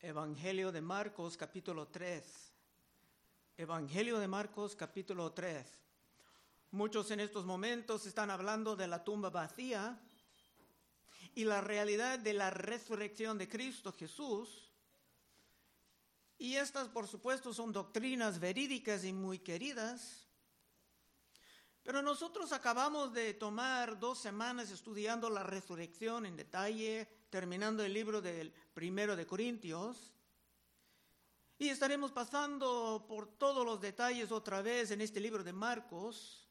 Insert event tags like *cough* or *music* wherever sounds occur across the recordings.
Evangelio de Marcos capítulo 3. Evangelio de Marcos capítulo 3. Muchos en estos momentos están hablando de la tumba vacía y la realidad de la resurrección de Cristo Jesús. Y estas, por supuesto, son doctrinas verídicas y muy queridas. Pero nosotros acabamos de tomar dos semanas estudiando la resurrección en detalle, terminando el libro del primero de Corintios. Y estaremos pasando por todos los detalles otra vez en este libro de Marcos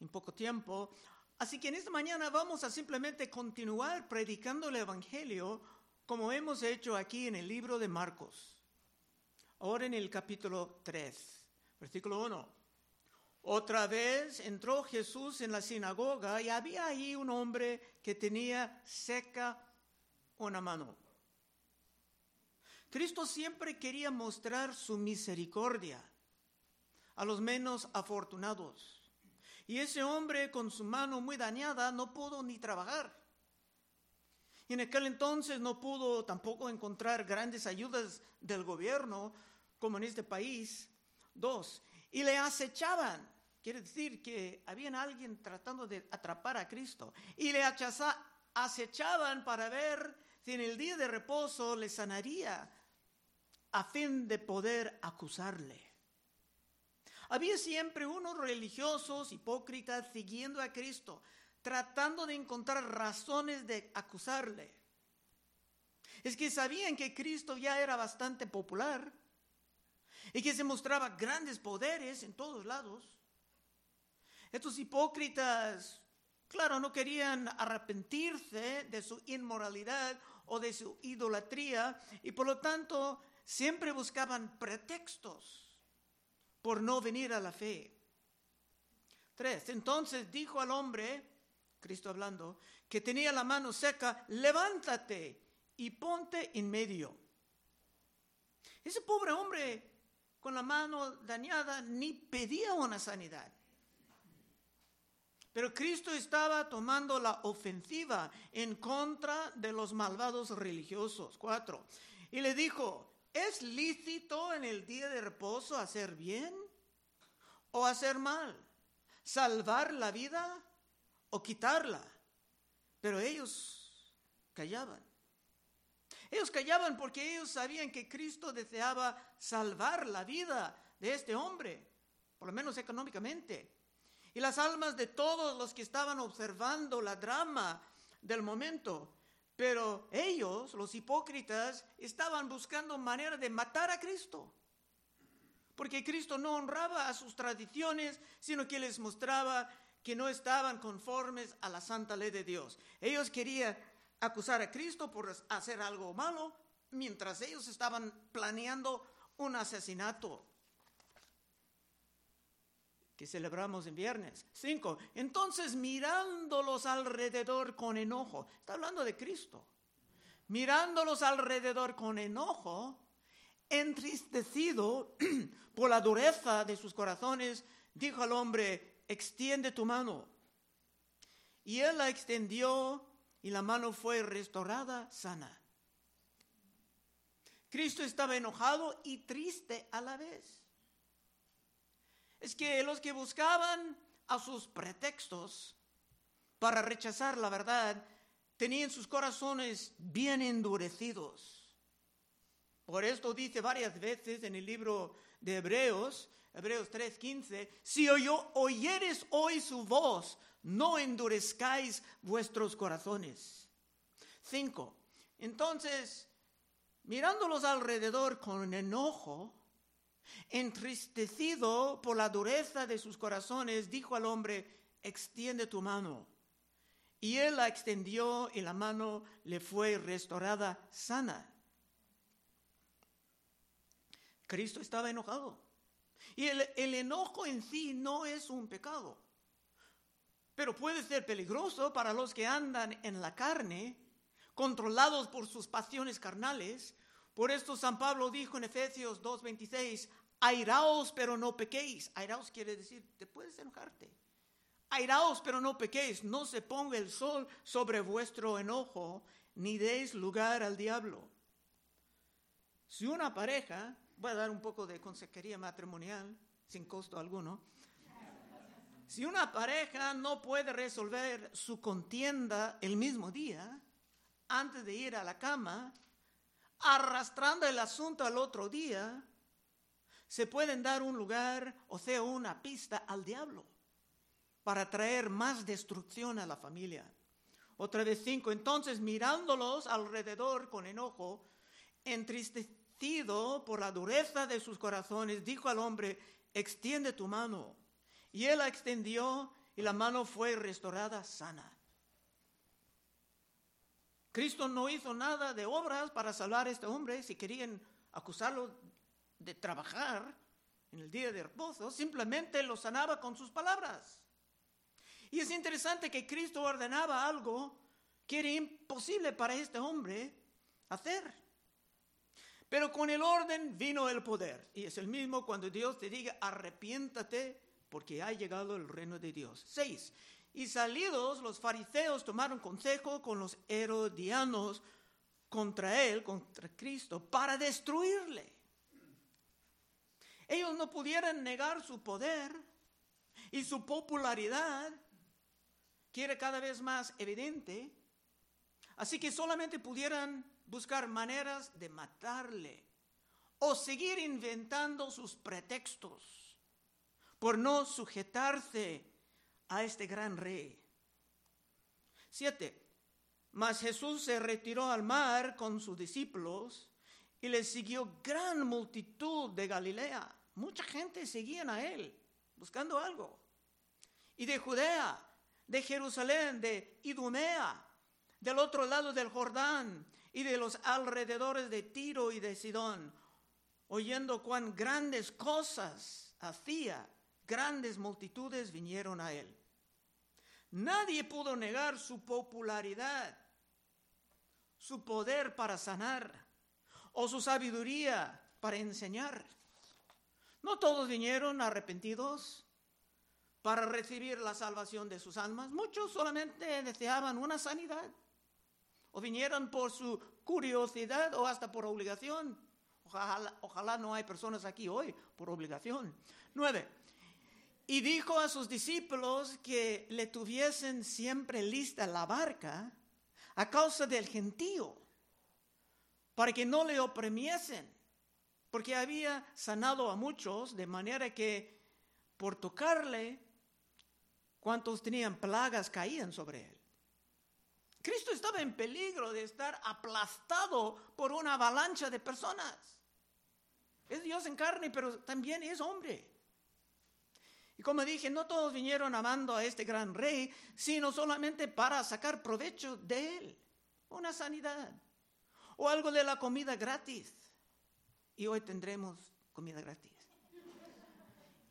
en poco tiempo. Así que en esta mañana vamos a simplemente continuar predicando el Evangelio como hemos hecho aquí en el libro de Marcos. Ahora en el capítulo 3, versículo 1. Otra vez entró Jesús en la sinagoga y había ahí un hombre que tenía seca una mano. Cristo siempre quería mostrar su misericordia a los menos afortunados. Y ese hombre con su mano muy dañada no pudo ni trabajar. Y en aquel entonces no pudo tampoco encontrar grandes ayudas del gobierno, como en este país. Dos, y le acechaban Quiere decir que había alguien tratando de atrapar a Cristo y le acechaban para ver si en el día de reposo le sanaría a fin de poder acusarle. Había siempre unos religiosos hipócritas siguiendo a Cristo, tratando de encontrar razones de acusarle. Es que sabían que Cristo ya era bastante popular y que se mostraba grandes poderes en todos lados. Estos hipócritas, claro, no querían arrepentirse de su inmoralidad o de su idolatría y por lo tanto siempre buscaban pretextos por no venir a la fe. Tres, entonces dijo al hombre, Cristo hablando, que tenía la mano seca, levántate y ponte en medio. Ese pobre hombre con la mano dañada ni pedía una sanidad. Pero Cristo estaba tomando la ofensiva en contra de los malvados religiosos. Cuatro. Y le dijo, ¿es lícito en el día de reposo hacer bien o hacer mal? ¿Salvar la vida o quitarla? Pero ellos callaban. Ellos callaban porque ellos sabían que Cristo deseaba salvar la vida de este hombre, por lo menos económicamente y las almas de todos los que estaban observando la drama del momento. Pero ellos, los hipócritas, estaban buscando manera de matar a Cristo. Porque Cristo no honraba a sus tradiciones, sino que les mostraba que no estaban conformes a la santa ley de Dios. Ellos querían acusar a Cristo por hacer algo malo, mientras ellos estaban planeando un asesinato que celebramos en viernes. Cinco, entonces mirándolos alrededor con enojo, está hablando de Cristo, mirándolos alrededor con enojo, entristecido *clears throat* por la dureza de sus corazones, dijo al hombre, extiende tu mano. Y él la extendió y la mano fue restaurada sana. Cristo estaba enojado y triste a la vez es que los que buscaban a sus pretextos para rechazar la verdad tenían sus corazones bien endurecidos. Por esto dice varias veces en el libro de Hebreos, Hebreos 3:15, si oyeres hoy su voz, no endurezcáis vuestros corazones. 5. Entonces, mirándolos alrededor con enojo, Entristecido por la dureza de sus corazones, dijo al hombre, extiende tu mano. Y él la extendió y la mano le fue restaurada sana. Cristo estaba enojado. Y el, el, enojo en sí no es un pecado, pero puede ser peligroso para los que andan en la carne, controlados por sus pasiones carnales. Por esto San Pablo dijo en Efesios 2.26, Airaos, pero no pequéis. Airaos quiere decir, te puedes enojarte. Airaos, pero no pequéis. No se ponga el sol sobre vuestro enojo, ni deis lugar al diablo. Si una pareja, voy a dar un poco de consejería matrimonial, sin costo alguno, si una pareja no puede resolver su contienda el mismo día, antes de ir a la cama, arrastrando el asunto al otro día, se pueden dar un lugar, o sea, una pista al diablo para traer más destrucción a la familia. Otra vez cinco. Entonces, mirándolos alrededor con enojo, entristecido por la dureza de sus corazones, dijo al hombre, extiende tu mano. Y él la extendió y la mano fue restaurada sana. Cristo no hizo nada de obras para salvar a este hombre. Si querían acusarlo de trabajar en el día de reposo, simplemente lo sanaba con sus palabras. Y es interesante que Cristo ordenaba algo que era imposible para este hombre hacer. Pero con el orden vino el poder. Y es el mismo cuando Dios te diga, arrepiéntate porque ha llegado el reino de Dios. Seis. Y salidos los fariseos tomaron consejo con los herodianos contra él, contra Cristo, para destruirle. Ellos no pudieran negar su poder y su popularidad que era cada vez más evidente, así que solamente pudieran buscar maneras de matarle o seguir inventando sus pretextos por no sujetarse a este gran rey. Siete. Mas Jesús se retiró al mar con sus discípulos y le siguió gran multitud de Galilea. Mucha gente seguía a él buscando algo. Y de Judea de Jerusalén, de Idumea, del otro lado del Jordán y de los alrededores de Tiro y de Sidón, oyendo cuán grandes cosas hacía, grandes multitudes vinieron a él. Nadie pudo negar su popularidad, su poder para sanar o su sabiduría para enseñar. No todos vinieron arrepentidos, para recibir la salvación de sus almas. Muchos solamente deseaban una sanidad o vinieron por su curiosidad o hasta por obligación. Ojalá, no hay personas aquí hoy por obligación. Nueve. Y dijo a sus discípulos que le tuviesen siempre lista la barca a causa del gentío, para que no le oprimiesen, porque había sanado a muchos, de manera que por tocarle cuantos tenían plagas caían sobre él. Cristo estaba en peligro de estar aplastado por una avalancha de personas. Es Dios en carne, pero también es hombre. Y como dije, no todos vinieron amando a este gran rey, sino solamente para sacar provecho de él. Una sanidad o algo de la comida gratis. Y hoy tendremos comida gratis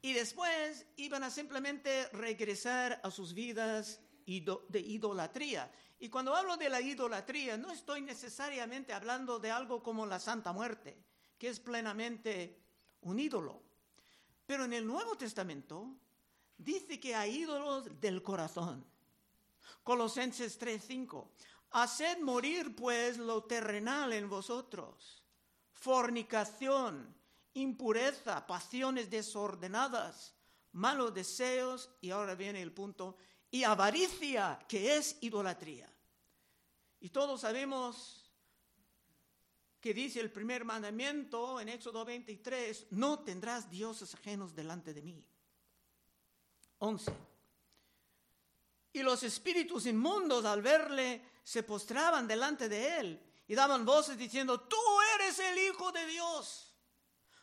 y después iban a simplemente regresar a sus vidas de idolatría. Y cuando hablo de la idolatría, no estoy necesariamente hablando de algo como la Santa Muerte, que es plenamente un ídolo. Pero en el Nuevo Testamento dice que hay ídolos del corazón. Colosenses 3:5. Haced morir pues lo terrenal en vosotros, fornicación, impureza, pasiones desordenadas, malos deseos, y ahora viene el punto, y avaricia, que es idolatría. Y todos sabemos que dice el primer mandamiento en Éxodo 23, no tendrás dioses ajenos delante de mí. 11. Y los espíritus inmundos al verle se postraban delante de él y daban voces diciendo, tú eres el Hijo de Dios.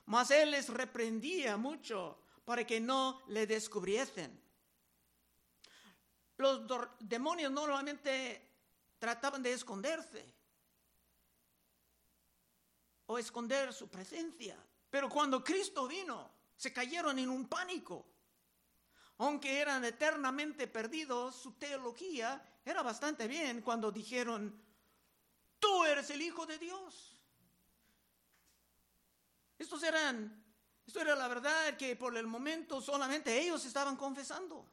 Mas él les reprendía mucho para que no le descubriesen. Los demonios normalmente trataban de esconderse o esconder su presencia. Pero cuando Cristo vino, se cayeron en un pánico. Aunque eran eternamente perdidos, su teología era bastante bien cuando dijeron, tú eres el Hijo de Dios. Estos eran, esto era la verdad que por el momento solamente ellos estaban confesando.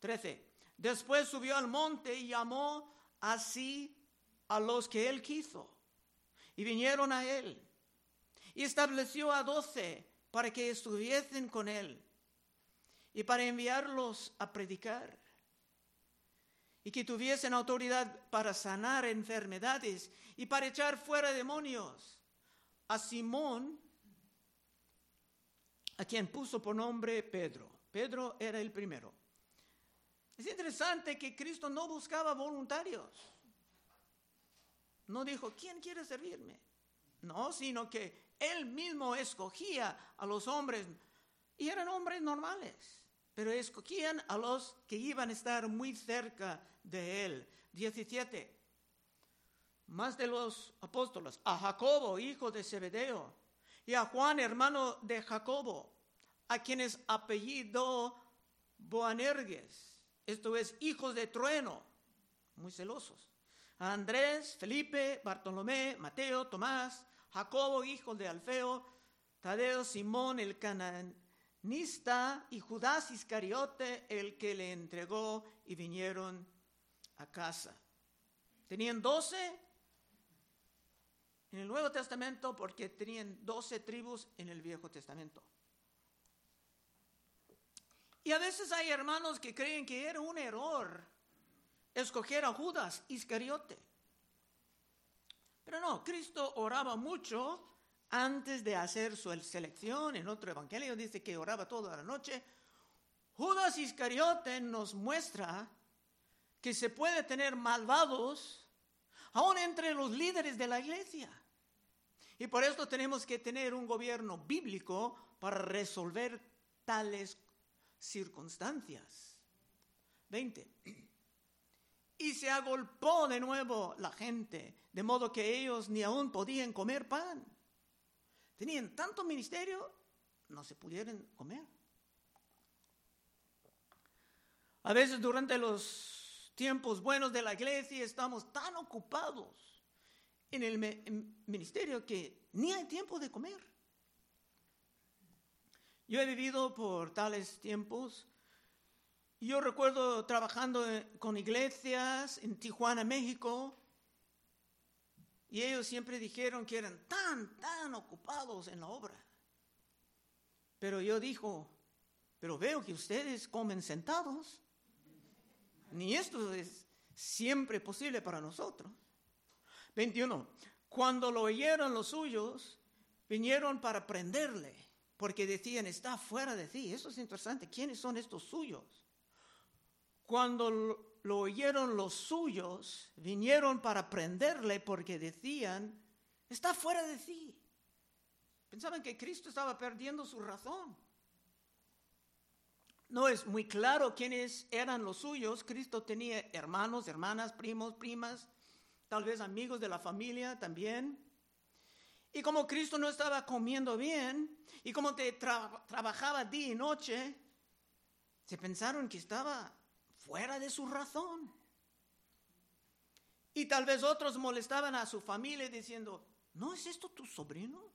13. Después subió al monte y llamó así a los que él quiso. Y vinieron a él. Y estableció a doce para que estuviesen con él y para enviarlos a predicar y que tuviesen autoridad para sanar enfermedades y para echar fuera demonios. A Simón, a quien puso por nombre Pedro. Pedro era el primero. Es interesante que Cristo no buscaba voluntarios. No dijo, ¿quién quiere servirme? No, sino que él mismo escogía a los hombres y eran hombres normales, pero escogían a los que iban a estar muy cerca de él. 17. Más de los apóstoles, a Jacobo, hijo de Zebedeo, y a Juan, hermano de Jacobo, a quienes apellido Boanerges, esto es, hijos de trueno, muy celosos a Andrés, Felipe, Bartolomé, Mateo, Tomás, Jacobo, hijo de Alfeo, Tadeo, Simón, el cananista, y Judas Iscariote, el que le entregó, y vinieron a casa. Tenían doce en el Nuevo Testamento porque tenían doce tribus en el Viejo Testamento. Y a veces hay hermanos que creen que era un error escoger a Judas Iscariote. Pero no, Cristo oraba mucho antes de hacer su selección. En otro evangelio dice que oraba toda la noche. Judas Iscariote nos muestra que se puede tener malvados aún entre los líderes de la iglesia. Y por esto tenemos que tener un gobierno bíblico para resolver tales circunstancias. 20. Y se agolpó de nuevo la gente, de modo que ellos ni aún podían comer pan. Tenían tanto ministerio, no se pudieron comer. A veces durante los tiempos buenos de la iglesia estamos tan ocupados en el ministerio que ni hay tiempo de comer. Yo he vivido por tales tiempos yo recuerdo trabajando con iglesias en Tijuana, México, y ellos siempre dijeron que eran tan, tan ocupados en la obra. Pero yo dijo, pero veo que ustedes comen sentados. Ni esto es siempre posible para nosotros. 21. Cuando lo oyeron los suyos, vinieron para prenderle, porque decían, está fuera de ti. Eso es interesante. ¿Quiénes son estos suyos? Cuando lo oyeron los suyos, vinieron para prenderle porque decían, está fuera de sí. Pensaban que Cristo estaba perdiendo su razón. No es muy claro quiénes eran los suyos. Cristo tenía hermanos, hermanas, primos, primas, tal vez amigos de la familia también. Y como Cristo no estaba comiendo bien y como te trabajaba día y noche, se pensaron que estaba fuera de su razón. Y tal vez otros molestaban a su familia diciendo, ¿no es esto tu sobrino?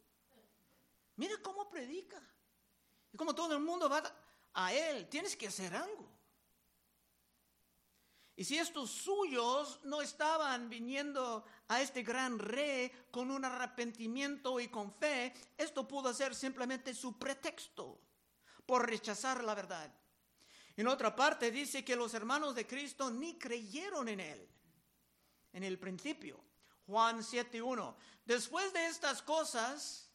Mira cómo predica. Y como todo el mundo va a él, tienes que hacer algo. Y si estos suyos no estaban viniendo a este gran rey con un arrepentimiento y con fe, esto pudo ser simplemente su pretexto por rechazar la verdad. En otra parte dice que los hermanos de Cristo ni creyeron en él en el principio. Juan 7.1. Después de estas cosas,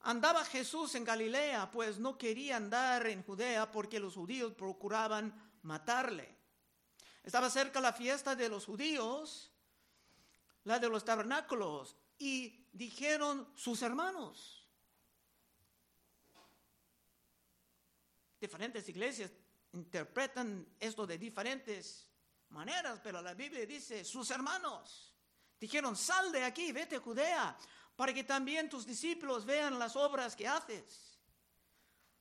andaba Jesús en Galilea, pues no quería andar en Judea porque los judíos procuraban matarle. Estaba cerca la fiesta de los judíos, la de los tabernáculos, y dijeron sus hermanos. Diferentes iglesias interpretan esto de diferentes maneras, pero la Biblia dice, sus hermanos dijeron, sal de aquí, vete a Judea, para que también tus discípulos vean las obras que haces.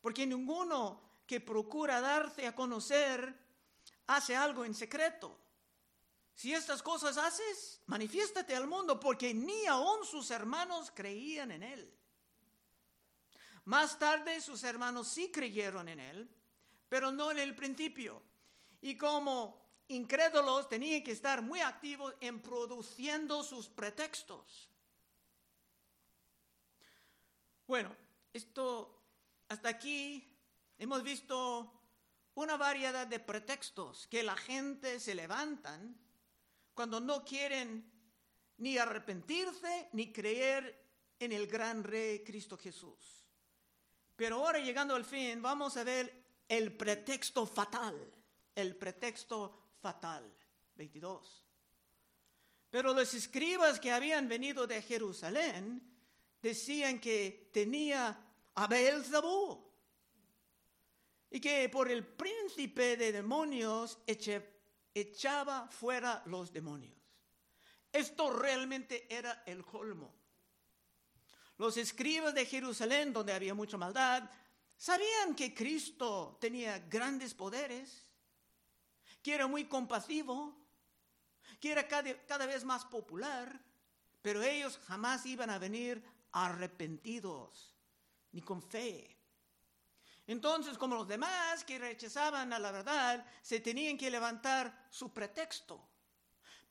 Porque ninguno que procura darte a conocer hace algo en secreto. Si estas cosas haces, manifiéstate al mundo, porque ni aun sus hermanos creían en él. Más tarde sus hermanos sí creyeron en él pero no en el principio. Y como incrédulos tenían que estar muy activos en produciendo sus pretextos. Bueno, esto hasta aquí hemos visto una variedad de pretextos que la gente se levantan cuando no quieren ni arrepentirse ni creer en el gran rey Cristo Jesús. Pero ahora llegando al fin, vamos a ver el pretexto fatal, el pretexto fatal. 22. Pero los escribas que habían venido de Jerusalén decían que tenía a Beelzebú y que por el príncipe de demonios echaba fuera los demonios. Esto realmente era el colmo. Los escribas de Jerusalén, donde había mucha maldad, sabían que Cristo tenía grandes poderes, que era muy compasivo, que era cada, cada vez más popular, pero ellos jamás iban a venir arrepentidos ni con fe. Entonces, como los demás que rechazaban a la verdad, se tenían que levantar su pretexto.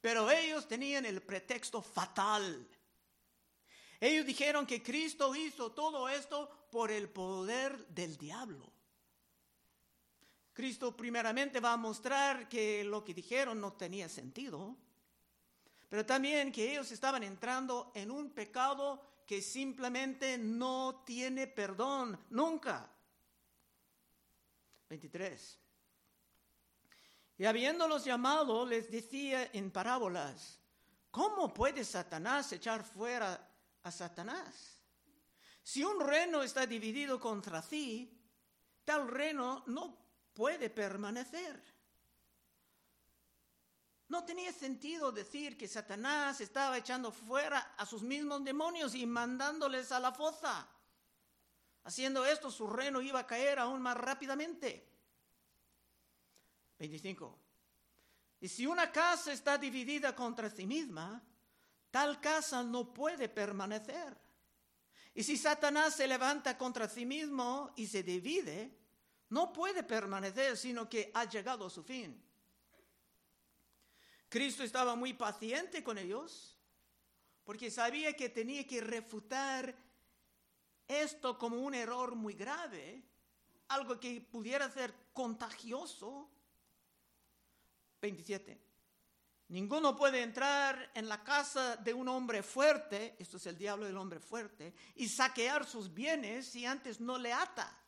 Pero ellos tenían el pretexto fatal. Ellos dijeron que Cristo hizo todo esto por el poder del diablo. Cristo primeramente va a mostrar que lo que dijeron no tenía sentido, pero también que ellos estaban entrando en un pecado que simplemente no tiene perdón, nunca. 23. Y habiéndolos llamado, les decía en parábolas, ¿cómo puede Satanás echar fuera a Satanás? Si un reino está dividido contra sí, tal reino no puede permanecer. No tenía sentido decir que Satanás estaba echando fuera a sus mismos demonios y mandándoles a la fosa. Haciendo esto, su reino iba a caer aún más rápidamente. 25. Y si una casa está dividida contra sí misma, tal casa no puede permanecer. Y si Satanás se levanta contra sí mismo y se divide, no puede permanecer, sino que ha llegado a su fin. Cristo estaba muy paciente con ellos, porque sabía que tenía que refutar esto como un error muy grave, algo que pudiera ser contagioso. 27. Ninguno puede entrar en la casa de un hombre fuerte, esto es el diablo del hombre fuerte, y saquear sus bienes si antes no le ata.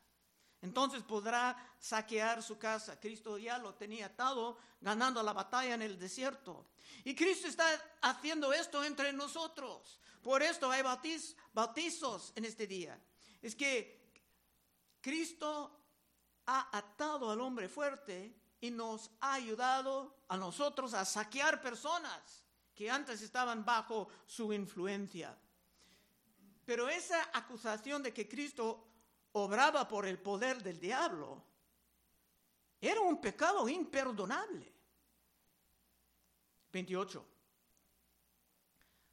Entonces podrá saquear su casa. Cristo ya lo tenía atado, ganando la batalla en el desierto. Y Cristo está haciendo esto entre nosotros. Por esto hay bautizos en este día. Es que Cristo ha atado al hombre fuerte y nos ha ayudado a nosotros a saquear personas que antes estaban bajo su influencia. Pero esa acusación de que Cristo obraba por el poder del diablo era un pecado imperdonable. 28.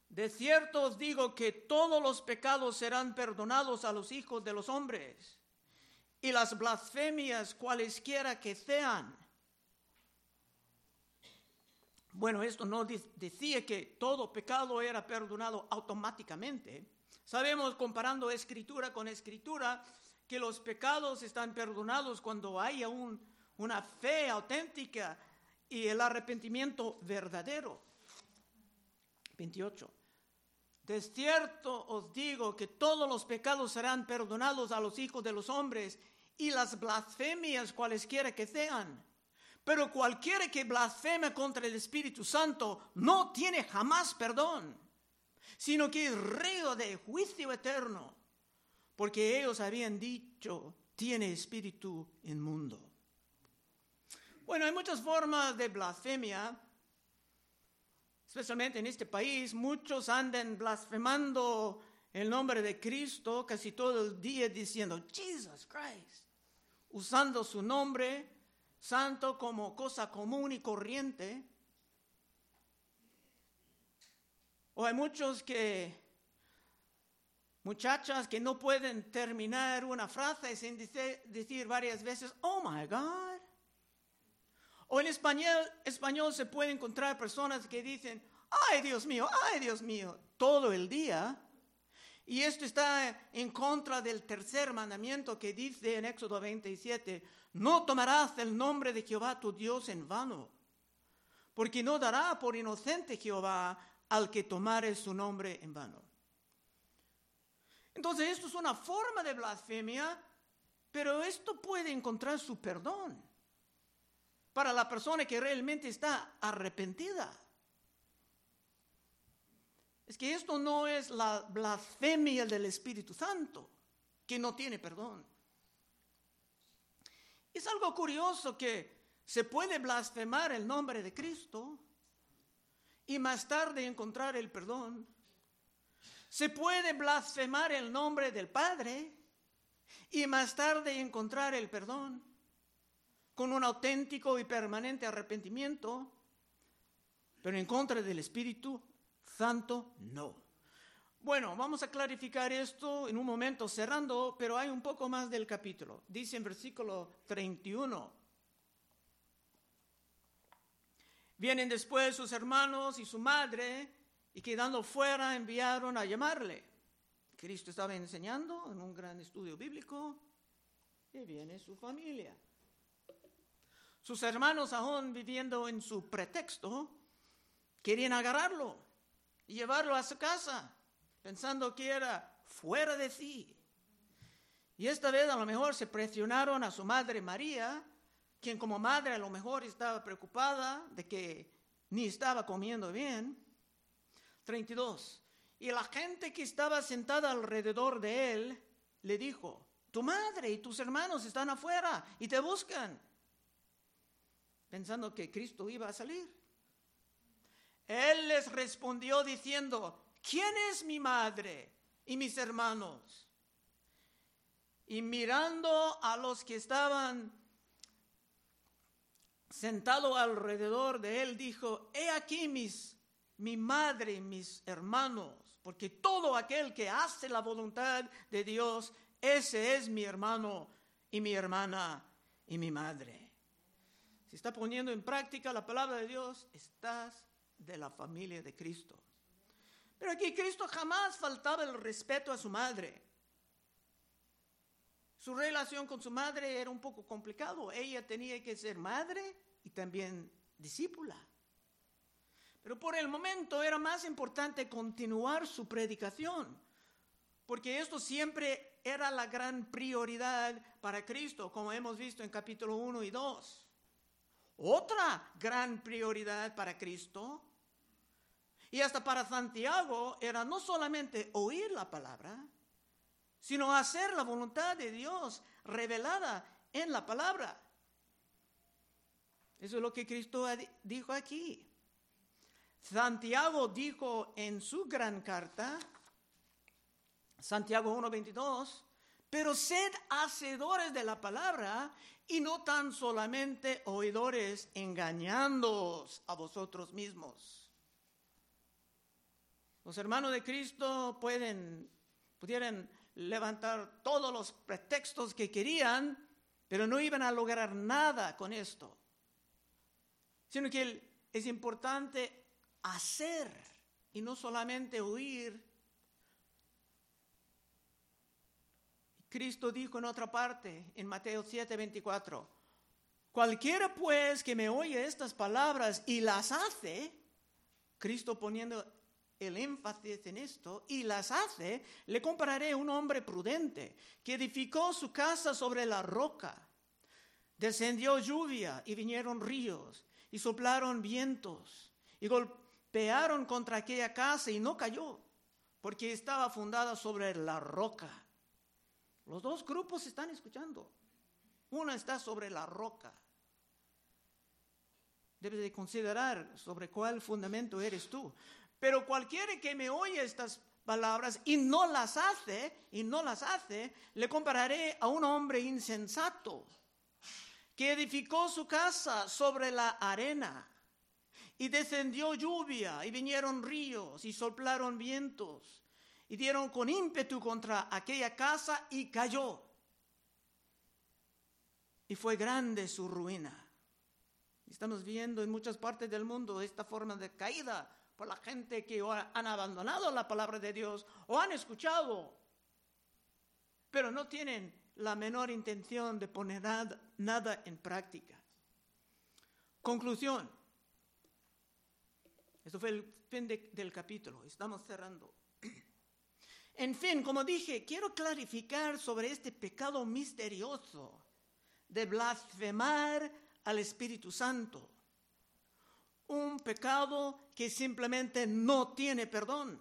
De cierto os digo que todos los pecados serán perdonados a los hijos de los hombres y las blasfemias cualesquiera que sean. Bueno, esto no decía que todo pecado era perdonado automáticamente. Sabemos, comparando escritura con escritura, que los pecados están perdonados cuando haya una fe auténtica y el arrepentimiento verdadero. 28. De cierto os digo que todos los pecados serán perdonados a los hijos de los hombres y las blasfemias cualesquiera que sean. Pero cualquiera que blasfeme contra el Espíritu Santo no tiene jamás perdón, sino que es río de juicio eterno, porque ellos habían dicho, tiene espíritu inmundo. Bueno, hay muchas formas de blasfemia, especialmente en este país. Muchos andan blasfemando el nombre de Cristo casi todo el día diciendo, Jesus Christ, usando su nombre santo como cosa común y corriente. O hay muchos que, muchachas que no pueden terminar una frase sin decir, varias veces, oh my God. O en español, español se puede encontrar personas que dicen, ay Dios mío, ay Dios mío, todo el día. Y esto está en contra del tercer mandamiento que dice en Éxodo 27, no tomarás el nombre de Jehová tu Dios en vano, porque no dará por inocente Jehová al que tomare su nombre en vano. Entonces esto es una forma de blasfemia, pero esto puede encontrar su perdón para la persona que realmente está arrepentida. Es que esto no es la blasfemia del Espíritu Santo, que no tiene perdón. Es algo curioso que se puede blasfemar el nombre de Cristo y más tarde encontrar el perdón. Se puede blasfemar el nombre del Padre y más tarde encontrar el perdón con un auténtico y permanente arrepentimiento, pero en contra del Espíritu Santo no. Bueno, vamos a clarificar esto en un momento cerrando, pero hay un poco más del capítulo. Dice en versículo 31. Vienen después sus hermanos y su madre y quedando fuera enviaron a llamarle. Cristo estaba enseñando en un gran estudio bíblico y viene su familia. Sus hermanos aún viviendo en su pretexto querían agarrarlo y llevarlo a su casa, pensando que era fuera de sí. Y esta vez a lo mejor se presionaron a su madre María quien como madre a lo mejor estaba preocupada de que ni estaba comiendo bien. 32. Y la gente que estaba sentada alrededor de él le dijo, tu madre y tus hermanos están afuera y te buscan, pensando que Cristo iba a salir. Él les respondió diciendo, ¿quién es mi madre y mis hermanos? Y mirando a los que estaban sentado alrededor de él, dijo, he aquí mis, mi madre y mis hermanos, porque todo aquel que hace la voluntad de Dios, ese es mi hermano y mi hermana y mi madre. Si está poniendo en práctica la palabra de Dios, estás de la familia de Cristo. Pero aquí Cristo jamás faltaba el respeto a su madre. Su relación con su madre era un poco complicado. Ella tenía que ser madre y también discípula. Pero por el momento era más importante continuar su predicación, porque esto siempre era la gran prioridad para Cristo, como hemos visto en capítulo 1 y 2. Otra gran prioridad para Cristo y hasta para Santiago era no solamente oír la palabra, sino hacer la voluntad de Dios revelada en la palabra. Eso es lo que Cristo dijo aquí. Santiago dijo en su gran carta, Santiago 1.22, pero sed hacedores de la palabra y no tan solamente oidores engañándoos a vosotros mismos. Los hermanos de Cristo pueden, pudieran levantar todos los pretextos que querían, pero no iban a lograr nada con esto. Sino que es importante hacer y no solamente oír. Cristo dijo en otra parte, en Mateo 7, 24, cualquiera pues que me oye estas palabras y las hace, Cristo poniendo el énfasis en esto y las hace, le compararé un hombre prudente que edificó su casa sobre la roca. Descendió lluvia y vinieron ríos y soplaron vientos y golpearon contra aquella casa y no cayó porque estaba fundada sobre la roca. Los dos grupos están escuchando. Uno está sobre la roca. Debes de considerar sobre cuál fundamento eres tú. Pero cualquiera que me oye estas palabras y no las hace, y no las hace, le compararé a un hombre insensato que edificó su casa sobre la arena. Y descendió lluvia, y vinieron ríos, y soplaron vientos, y dieron con ímpetu contra aquella casa, y cayó. Y fue grande su ruina. Estamos viendo en muchas partes del mundo esta forma de caída por la gente que han abandonado la palabra de Dios o han escuchado, pero no tienen la menor intención de poner nada, en práctica. Conclusión. Esto fue el fin del capítulo. Estamos cerrando. *clears throat* En fin, como dije, quiero clarificar sobre este pecado misterioso de blasfemar al Espíritu Santo. Un pecado que simplemente no tiene perdón,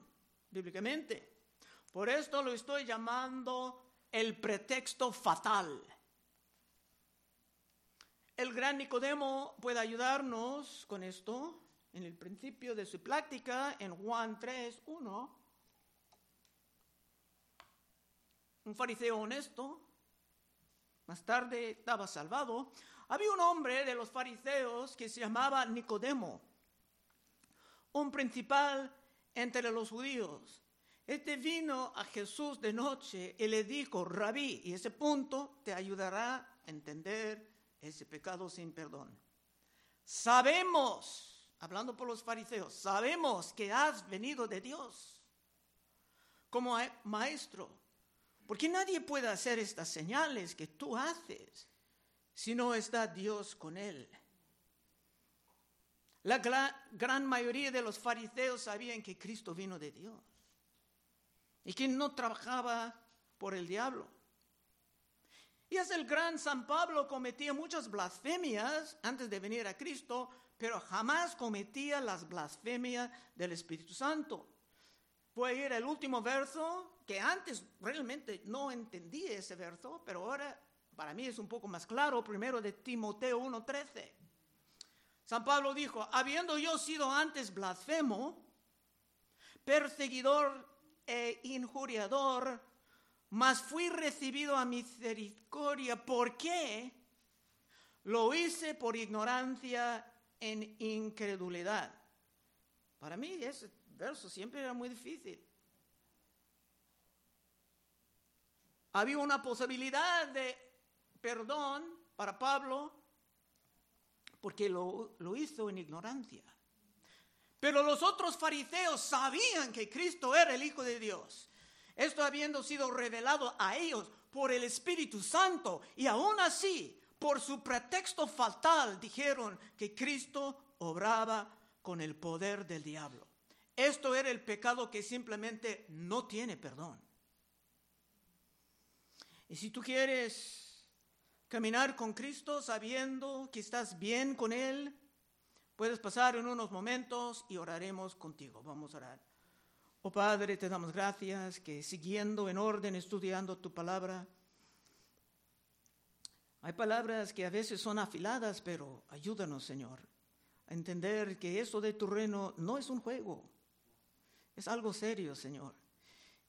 bíblicamente. Por esto lo estoy llamando el pretexto fatal. El gran Nicodemo puede ayudarnos con esto en el principio de su práctica en Juan 3, 1. Un fariseo honesto, más tarde estaba salvado. Había un hombre de los fariseos que se llamaba Nicodemo, un principal entre los judíos. Este vino a Jesús de noche y le dijo, rabí, y ese punto te ayudará a entender ese pecado sin perdón. Sabemos, hablando por los fariseos, sabemos que has venido de Dios como maestro, porque nadie puede hacer estas señales que tú haces si no está Dios con él. La gran, mayoría de los fariseos sabían que Cristo vino de Dios y que no trabajaba por el diablo. Y es el gran San Pablo cometía muchas blasfemias antes de venir a Cristo, pero jamás cometía las blasfemias del Espíritu Santo. A ir al último verso, que antes realmente no entendí ese verso, pero ahora para mí es un poco más claro, primero de Timoteo 1.13. San Pablo dijo, habiendo yo sido antes blasfemo, perseguidor e injuriador, mas fui recibido a misericordia. ¿Por qué? Lo hice por ignorancia en incredulidad. Para mí ese verso siempre era muy difícil. Había una posibilidad de perdón para Pablo porque lo, lo hizo en ignorancia. Pero los otros fariseos sabían que Cristo era el Hijo de Dios. Esto habiendo sido revelado a ellos por el Espíritu Santo y aún así, por su pretexto fatal, dijeron que Cristo obraba con el poder del diablo. Esto era el pecado que simplemente no tiene perdón. Y si tú quieres caminar con Cristo sabiendo que estás bien con Él, Puedes pasar en unos momentos y oraremos contigo. Vamos a orar. Oh Padre, te damos gracias que siguiendo en orden, estudiando tu palabra, hay palabras que a veces son afiladas, pero ayúdanos, Señor, a entender que eso de tu reino no es un juego, es algo serio, Señor.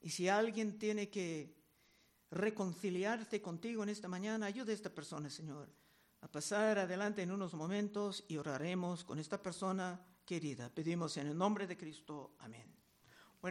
Y si alguien tiene que reconciliarse contigo en esta mañana, ayude a esta persona, Señor a pasar adelante en unos momentos y oraremos con esta persona querida. Pedimos en el nombre de Cristo. Amén.